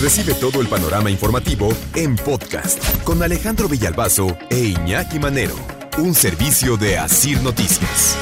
Recibe todo el panorama informativo en podcast con Alejandro Villalbazo e Iñaki Manero, un servicio de Asir Noticias.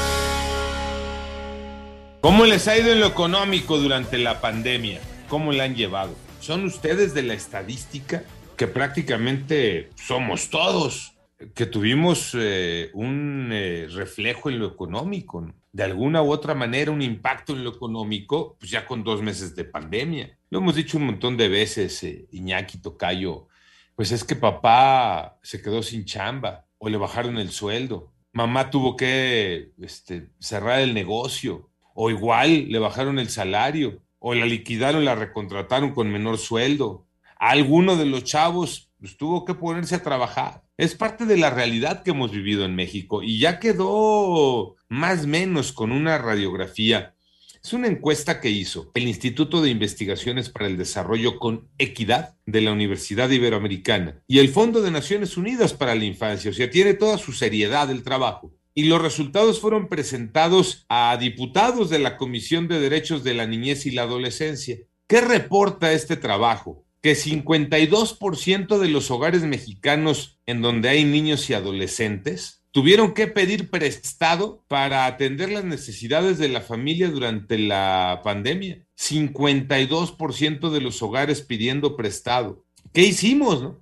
¿Cómo les ha ido en lo económico durante la pandemia? ¿Cómo la han llevado? ¿Son ustedes de la estadística que prácticamente somos todos? Que tuvimos eh, un eh, reflejo en lo económico, de alguna u otra manera un impacto en lo económico, pues ya con dos meses de pandemia. Lo hemos dicho un montón de veces, eh, Iñaki Tocayo, pues es que papá se quedó sin chamba o le bajaron el sueldo, mamá tuvo que este, cerrar el negocio o igual le bajaron el salario o la liquidaron, la recontrataron con menor sueldo. alguno de los chavos pues, tuvo que ponerse a trabajar es parte de la realidad que hemos vivido en México y ya quedó más menos con una radiografía. Es una encuesta que hizo el Instituto de Investigaciones para el Desarrollo con Equidad de la Universidad Iberoamericana y el Fondo de Naciones Unidas para la Infancia, o sea, tiene toda su seriedad el trabajo. Y los resultados fueron presentados a diputados de la Comisión de Derechos de la Niñez y la Adolescencia. ¿Qué reporta este trabajo? Que 52% de los hogares mexicanos en donde hay niños y adolescentes tuvieron que pedir prestado para atender las necesidades de la familia durante la pandemia. 52% de los hogares pidiendo prestado. ¿Qué hicimos?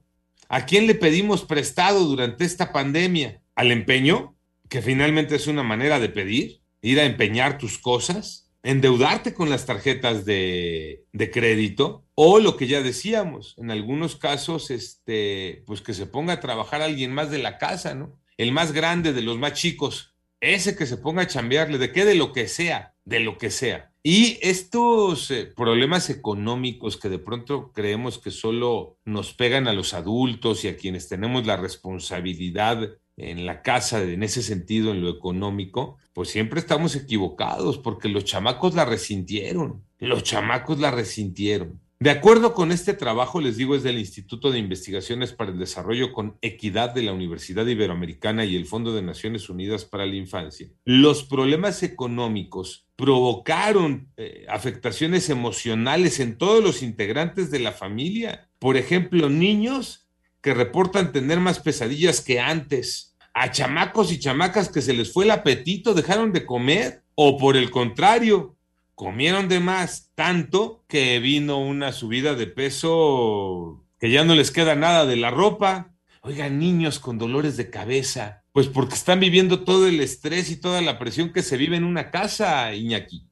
¿A quién le pedimos prestado durante esta pandemia? ¿Al empeño? Que finalmente es una manera de pedir, ir a empeñar tus cosas endeudarte con las tarjetas de, crédito o lo que ya decíamos, en algunos casos, este, pues que se ponga a trabajar alguien más de la casa, ¿no? El más grande de los más chicos, ese que se ponga a chambearle, de qué, de lo que sea, de lo que sea. Y estos eh, problemas económicos que de pronto creemos que solo nos pegan a los adultos y a quienes tenemos la responsabilidad en la casa en ese sentido, en lo económico, pues siempre estamos equivocados porque los chamacos la resintieron, los chamacos la resintieron. De acuerdo con este trabajo, les digo, es del Instituto de Investigaciones para el Desarrollo con Equidad de la Universidad Iberoamericana y el Fondo de Naciones Unidas para la Infancia. Los problemas económicos provocaron eh, afectaciones emocionales en todos los integrantes de la familia. Por ejemplo, niños que reportan tener más pesadillas que antes, a chamacos y chamacas que se les fue el apetito, dejaron de comer, o por el contrario, comieron de más, tanto que vino una subida de peso que ya no les queda nada de la ropa. Oigan, niños con dolores de cabeza, pues porque están viviendo todo el estrés y toda la presión que se vive en una casa, Iñaki.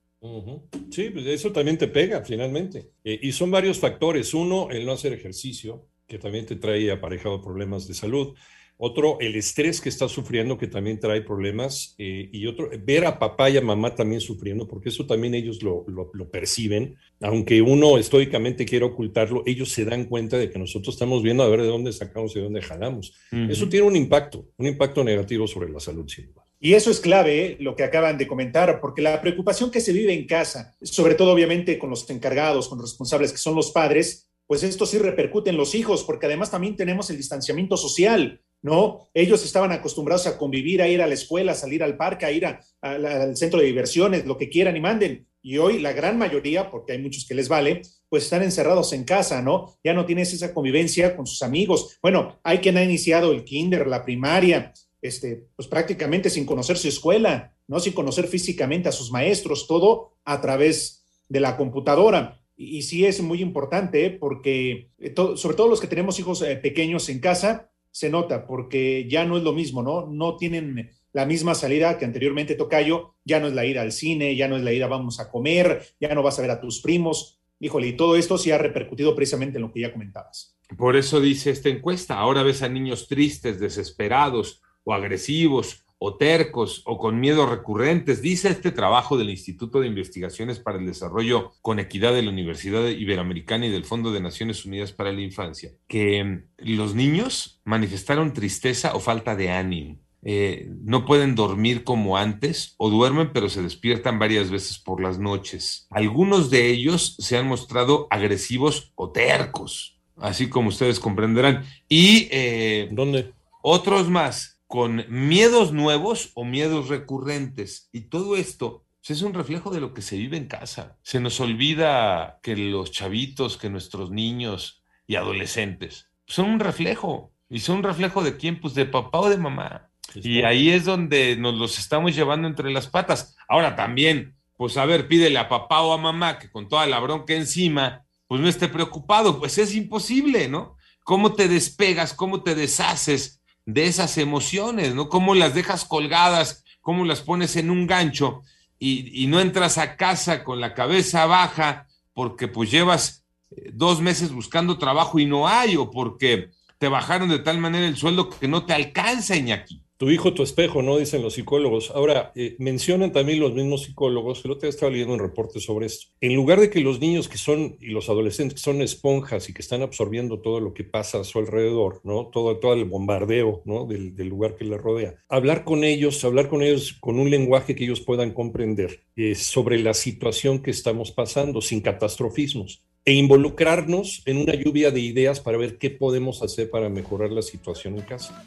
Sí, pues eso también te pega finalmente. Eh, y son varios factores. Uno, el no hacer ejercicio que también te trae aparejado problemas de salud. Otro, el estrés que está sufriendo, que también trae problemas. Eh, y otro, ver a papá y a mamá también sufriendo, porque eso también ellos lo, lo, perciben. Aunque uno estoicamente quiera ocultarlo, ellos se dan cuenta de que nosotros estamos viendo a ver de dónde sacamos y de dónde jalamos. Eso tiene un impacto, un impacto negativo sobre la salud, sin duda. Y eso es clave, ¿eh? lo que acaban de comentar, porque la preocupación que se vive en casa, sobre todo obviamente con los encargados, con los responsables que son los padres, pues esto sí repercute en los hijos, porque además también tenemos el distanciamiento social, ¿no? Ellos estaban acostumbrados a convivir, a ir a la escuela, a salir al parque, a ir al centro de diversiones, lo que quieran y manden. Y hoy la gran mayoría, porque hay muchos que les vale, pues están encerrados en casa, ¿no? Ya no tienes esa convivencia con sus amigos. Bueno, hay quien ha iniciado el kinder, la primaria, este, pues prácticamente sin conocer su escuela, ¿no? Sin conocer físicamente a sus maestros, todo a través de la computadora y, sí es muy importante porque eh, sobre todo los que tenemos hijos eh, pequeños en casa, se nota porque ya no es lo mismo, ¿no? No tienen la misma salida que anteriormente Tocayo, ya no es la ida al cine, ya no es la ida vamos a comer, ya no vas a ver a tus primos. Híjole, y todo esto sí ha repercutido precisamente en lo que ya comentabas. Por eso dice esta encuesta, ahora ves a niños tristes, desesperados o agresivos o tercos o con miedos recurrentes. Dice este trabajo del Instituto de Investigaciones para el Desarrollo con Equidad de la Universidad Iberoamericana y del Fondo de Naciones Unidas para la Infancia, que mm, los niños manifestaron tristeza o falta de ánimo. Eh, no pueden dormir como antes o duermen pero se despiertan varias veces por las noches. Algunos de ellos se han mostrado agresivos o tercos, así como ustedes comprenderán. Y eh, ¿dónde? Otros más con miedos nuevos o miedos recurrentes. Y todo esto pues, es un reflejo de lo que se vive en casa. Se nos olvida que los chavitos, que nuestros niños y adolescentes son un reflejo. ¿Y son un reflejo de quién? Pues de papá o de mamá. Y ahí es donde nos los estamos llevando entre las patas. Ahora también, pues a ver, pídele a papá o a mamá que con toda la bronca encima, pues no esté preocupado. Pues es imposible, ¿no? ¿Cómo te despegas? ¿Cómo te deshaces de esas emociones? ¿No? ¿Cómo las dejas colgadas? ¿Cómo las pones en un gancho? Y, no entras a casa con la cabeza baja porque pues llevas eh, dos meses buscando trabajo y no hay, o porque te bajaron de tal manera el sueldo que no te alcanza, Iñaki tu hijo, tu espejo, ¿no? Dicen los psicólogos. Ahora, eh, mencionan también los mismos psicólogos, el otro día estaba leyendo un reporte sobre esto. En lugar de que los niños que son, y los adolescentes que son esponjas y que están absorbiendo todo lo que pasa a su alrededor, ¿no? Todo, todo el bombardeo, ¿no? Del, lugar que les rodea. Hablar con ellos, hablar con ellos con un lenguaje que ellos puedan comprender eh, sobre la situación que estamos pasando, sin catastrofismos e involucrarnos en una lluvia de ideas para ver qué podemos hacer para mejorar la situación en casa.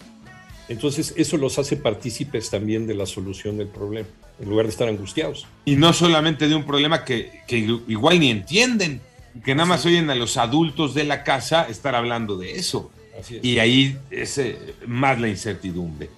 Entonces eso los hace partícipes también de la solución del problema, en lugar de estar angustiados. Y no solamente de un problema que, igual ni entienden, que nada más oyen a los adultos de la casa estar hablando de eso. Y ahí es eh, más la incertidumbre.